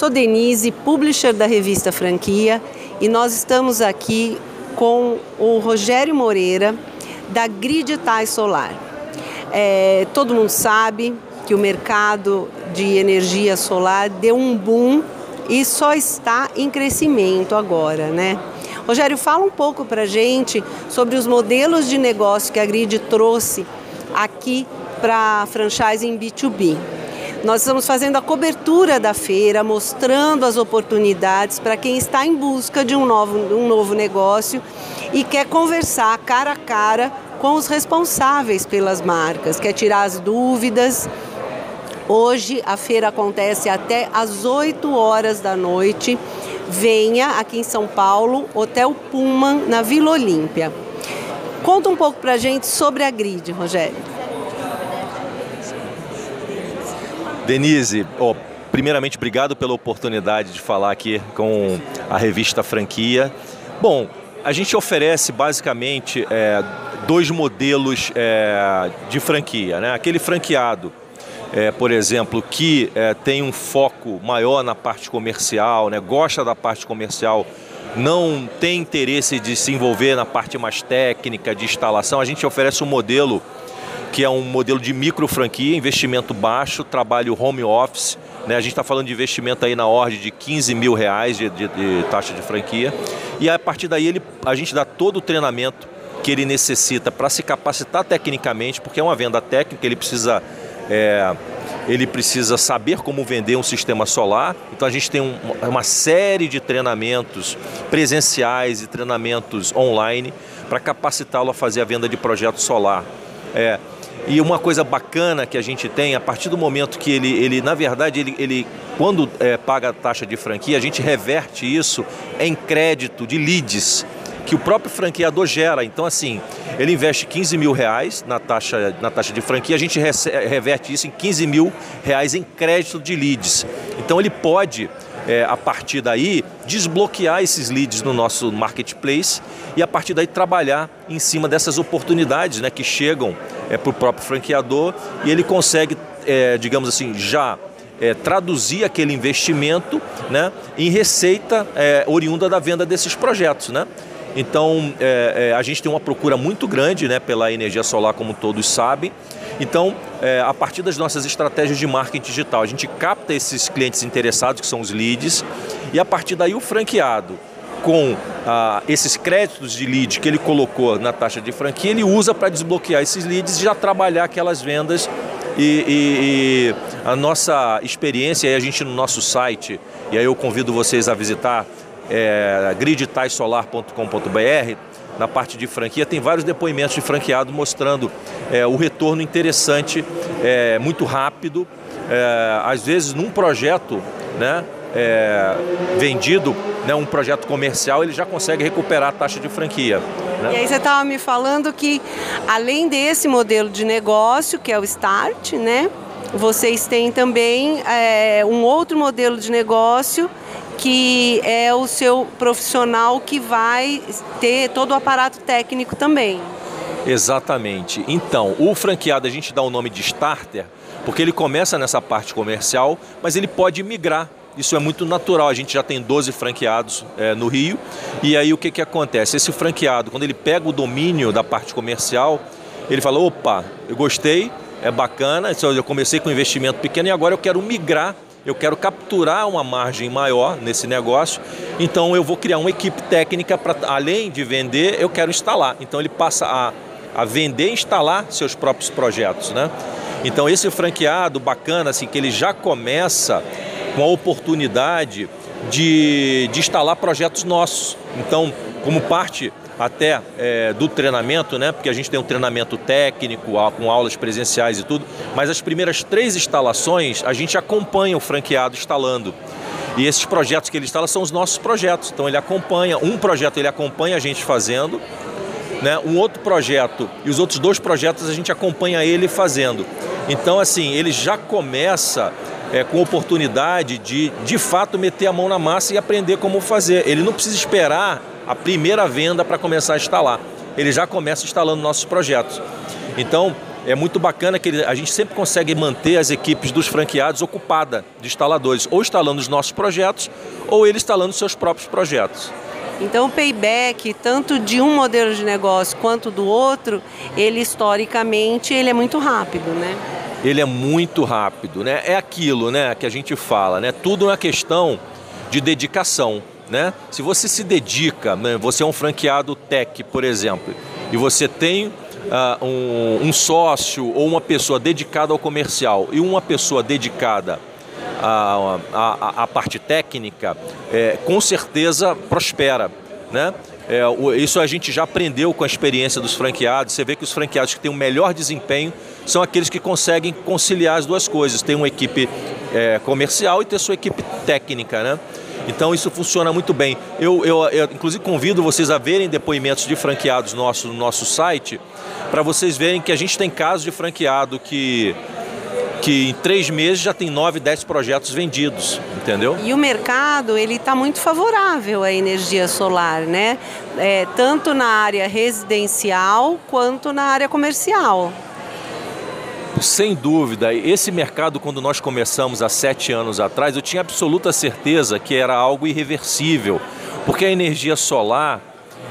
Sou Denise, publisher da revista Franquia, e nós estamos aqui com o Rogério Moreira, da Griditais Solar. É, todo mundo sabe que o mercado de energia solar deu um boom e só está em crescimento agora, né? Rogério, fala um pouco para gente sobre os modelos de negócio que a Grid trouxe aqui para franchising B2B. Nós estamos fazendo a cobertura da feira, mostrando as oportunidades para quem está em busca de um novo, um novo negócio e quer conversar cara a cara com os responsáveis pelas marcas, quer tirar as dúvidas. Hoje a feira acontece até às 8 horas da noite. Venha aqui em São Paulo, Hotel Pullman, na Vila Olímpia. Conta um pouco para a gente sobre a Grid, Rogério. Denise, oh, primeiramente obrigado pela oportunidade de falar aqui com a revista Franquia. Bom, a gente oferece basicamente é, dois modelos é, de franquia. Né? Aquele franqueado, é, por exemplo, que é, tem um foco maior na parte comercial, né? gosta da parte comercial, não tem interesse de se envolver na parte mais técnica, de instalação, a gente oferece um modelo que é um modelo de micro franquia, investimento baixo, trabalho home office. Né? A gente está falando de investimento aí na ordem de 15 mil reais de, de, de, taxa de franquia. E a partir daí ele, a gente dá todo o treinamento que ele necessita para se capacitar tecnicamente, porque é uma venda técnica, ele precisa, é, ele precisa saber como vender um sistema solar. Então a gente tem um, uma série de treinamentos presenciais e treinamentos online para capacitá-lo a fazer a venda de projeto solar. É, e uma coisa bacana que a gente tem, a partir do momento que ele, ele na verdade, ele, ele quando é, paga a taxa de franquia, a gente reverte isso em crédito de leads que o próprio franqueador gera. Então, assim, ele investe 15 mil reais na taxa, na taxa de franquia, a gente reverte isso em 15 mil reais em crédito de leads. Então, ele pode, é, a partir daí, desbloquear esses leads no nosso marketplace e, a partir daí, trabalhar em cima dessas oportunidades né, que chegam é, para o próprio franqueador e ele consegue, é, digamos assim, já é, traduzir aquele investimento né, em receita é, oriunda da venda desses projetos. Né? Então, é, é, a gente tem uma procura muito grande né, pela energia solar, como todos sabem. Então, é, a partir das nossas estratégias de marketing digital, a gente capta esses clientes interessados, que são os leads, e a partir daí o franqueado com ah, esses créditos de lead que ele colocou na taxa de franquia, ele usa para desbloquear esses leads e já trabalhar aquelas vendas. E, e, e a nossa experiência, e a gente no nosso site, e aí eu convido vocês a visitar é, gridtaisolar.com.br, na parte de franquia, tem vários depoimentos de franqueado mostrando é, o retorno interessante, é, muito rápido. É, às vezes, num projeto, né, é, vendido, né, um projeto comercial, ele já consegue recuperar a taxa de franquia. Né? E aí você estava me falando que, além desse modelo de negócio, que é o Start, né, vocês têm também é, um outro modelo de negócio que é o seu profissional que vai ter todo o aparato técnico também. Exatamente. Então, o franqueado a gente dá o nome de starter porque ele começa nessa parte comercial, mas ele pode migrar isso é muito natural. A gente já tem 12 franqueados é, no Rio. E aí o que, que acontece? Esse franqueado, quando ele pega o domínio da parte comercial, ele fala: opa, eu gostei, é bacana, eu comecei com um investimento pequeno e agora eu quero migrar. Eu quero capturar uma margem maior nesse negócio, então eu vou criar uma equipe técnica para, além de vender, eu quero instalar. Então ele passa a, a vender e instalar seus próprios projetos. Né? Então esse franqueado bacana, assim, que ele já começa com a oportunidade de, de instalar projetos nossos. Então, como parte até é, do treinamento, né? Porque a gente tem um treinamento técnico, com aulas presenciais e tudo, mas as primeiras três instalações a gente acompanha o franqueado instalando. E esses projetos que ele instala são os nossos projetos. Então ele acompanha, um projeto ele acompanha a gente fazendo, né? um outro projeto e os outros dois projetos a gente acompanha ele fazendo. Então, assim, ele já começa é, com oportunidade de, de fato, meter a mão na massa e aprender como fazer. Ele não precisa esperar a primeira venda para começar a instalar. Ele já começa instalando nossos projetos. Então, é muito bacana que a gente sempre consegue manter as equipes dos franqueados ocupadas de instaladores, ou instalando os nossos projetos, ou eles instalando seus próprios projetos. Então o payback, tanto de um modelo de negócio quanto do outro, ele historicamente ele é muito rápido, né? Ele é muito rápido, né? É aquilo, né, que a gente fala, né? Tudo é uma questão de dedicação, né? Se você se dedica, né? você é um franqueado tech, por exemplo, e você tem uh, um, um sócio ou uma pessoa dedicada ao comercial e uma pessoa dedicada à, à, à parte técnica, é, com certeza prospera. Né? É, isso a gente já aprendeu com a experiência dos franqueados. Você vê que os franqueados que têm o melhor desempenho são aqueles que conseguem conciliar as duas coisas: ter uma equipe é, comercial e ter sua equipe técnica. Né? Então isso funciona muito bem. Eu, eu, eu, inclusive convido vocês a verem depoimentos de franqueados nosso, no nosso site, para vocês verem que a gente tem casos de franqueado que que em três meses já tem nove, dez projetos vendidos, entendeu? E o mercado ele está muito favorável à energia solar, né? É, tanto na área residencial quanto na área comercial. Sem dúvida, esse mercado, quando nós começamos há sete anos atrás, eu tinha absoluta certeza que era algo irreversível, porque a energia solar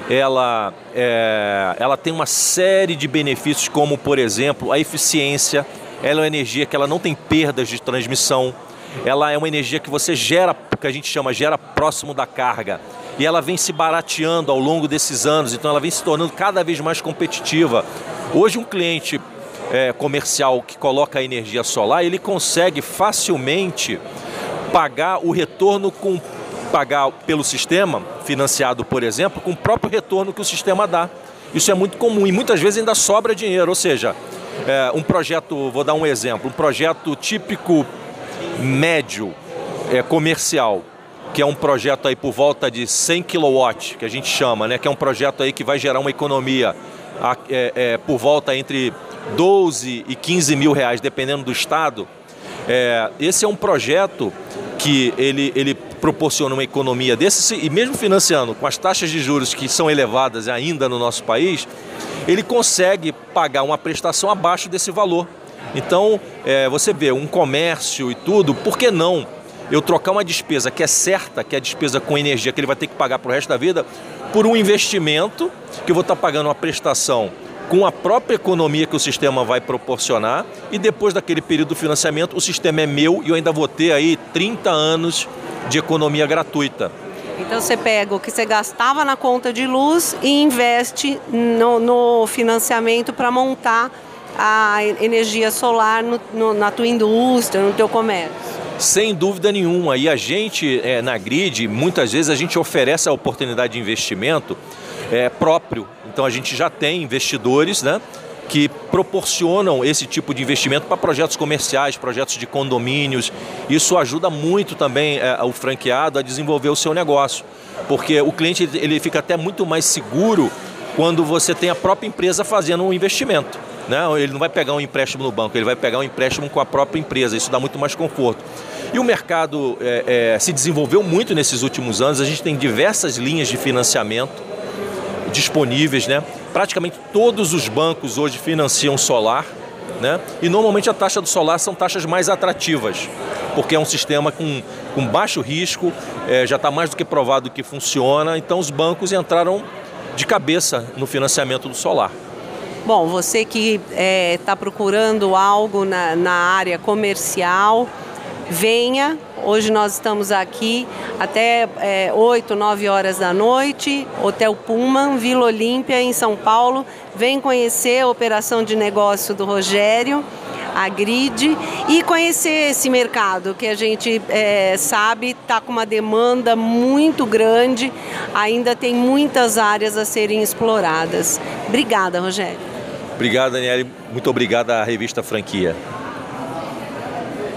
ela, é, ela tem uma série de benefícios, como, por exemplo, a eficiência. Ela é uma energia que ela não tem perdas de transmissão. Ela é uma energia que você gera, que a gente chama gera próximo da carga. E ela vem se barateando ao longo desses anos, então ela vem se tornando cada vez mais competitiva. Hoje um cliente é, comercial que coloca a energia solar, ele consegue facilmente pagar o retorno com pagar pelo sistema, financiado, por exemplo, com o próprio retorno que o sistema dá. Isso é muito comum e muitas vezes ainda sobra dinheiro, ou seja, é, um projeto, vou dar um exemplo, um projeto típico médio é, comercial, que é um projeto aí por volta de 100 kW, que a gente chama, né, que é um projeto aí que vai gerar uma economia é, é, por volta entre 12 e 15 mil reais, dependendo do estado. É, esse é um projeto que ele, ele proporciona uma economia desse, e mesmo financiando com as taxas de juros que são elevadas ainda no nosso país, ele consegue pagar uma prestação abaixo desse valor. Então, é, você vê um comércio e tudo, por que não eu trocar uma despesa que é certa, que é a despesa com energia que ele vai ter que pagar para o resto da vida, por um investimento que eu vou estar pagando uma prestação com a própria economia que o sistema vai proporcionar e depois daquele período do financiamento o sistema é meu e eu ainda vou ter aí 30 anos de economia gratuita. Então você pega o que você gastava na conta de luz e investe no, no financiamento para montar a energia solar no, no, na tua indústria, no teu comércio. Sem dúvida nenhuma. E a gente, é, na grid, muitas vezes a gente oferece a oportunidade de investimento é, próprio. Então a gente já tem investidores né, que proporcionam esse tipo de investimento para projetos comerciais, projetos de condomínios. Isso ajuda muito também é, o franqueado a desenvolver o seu negócio, porque o cliente ele fica até muito mais seguro quando você tem a própria empresa fazendo um investimento. Né? Ele não vai pegar um empréstimo no banco, ele vai pegar um empréstimo com a própria empresa. Isso dá muito mais conforto. E o mercado é, é, se desenvolveu muito nesses últimos anos. A gente tem diversas linhas de financiamento disponíveis, né? Praticamente todos os bancos hoje financiam solar, né? E normalmente a taxa do solar são taxas mais atrativas, porque é um sistema com, com baixo risco, é, já está mais do que provado que funciona, então os bancos entraram de cabeça no financiamento do solar. Bom, você que está é, tá procurando algo na, na área comercial, venha. Hoje nós estamos aqui até é, 8, 9 horas da noite, Hotel Pullman, Vila Olímpia, em São Paulo. Vem conhecer a operação de negócio do Rogério, a Grid, e conhecer esse mercado que a gente é, sabe está com uma demanda muito grande, ainda tem muitas áreas a serem exploradas. Obrigada, Rogério. Obrigado, Daniele. Muito obrigada à revista Franquia.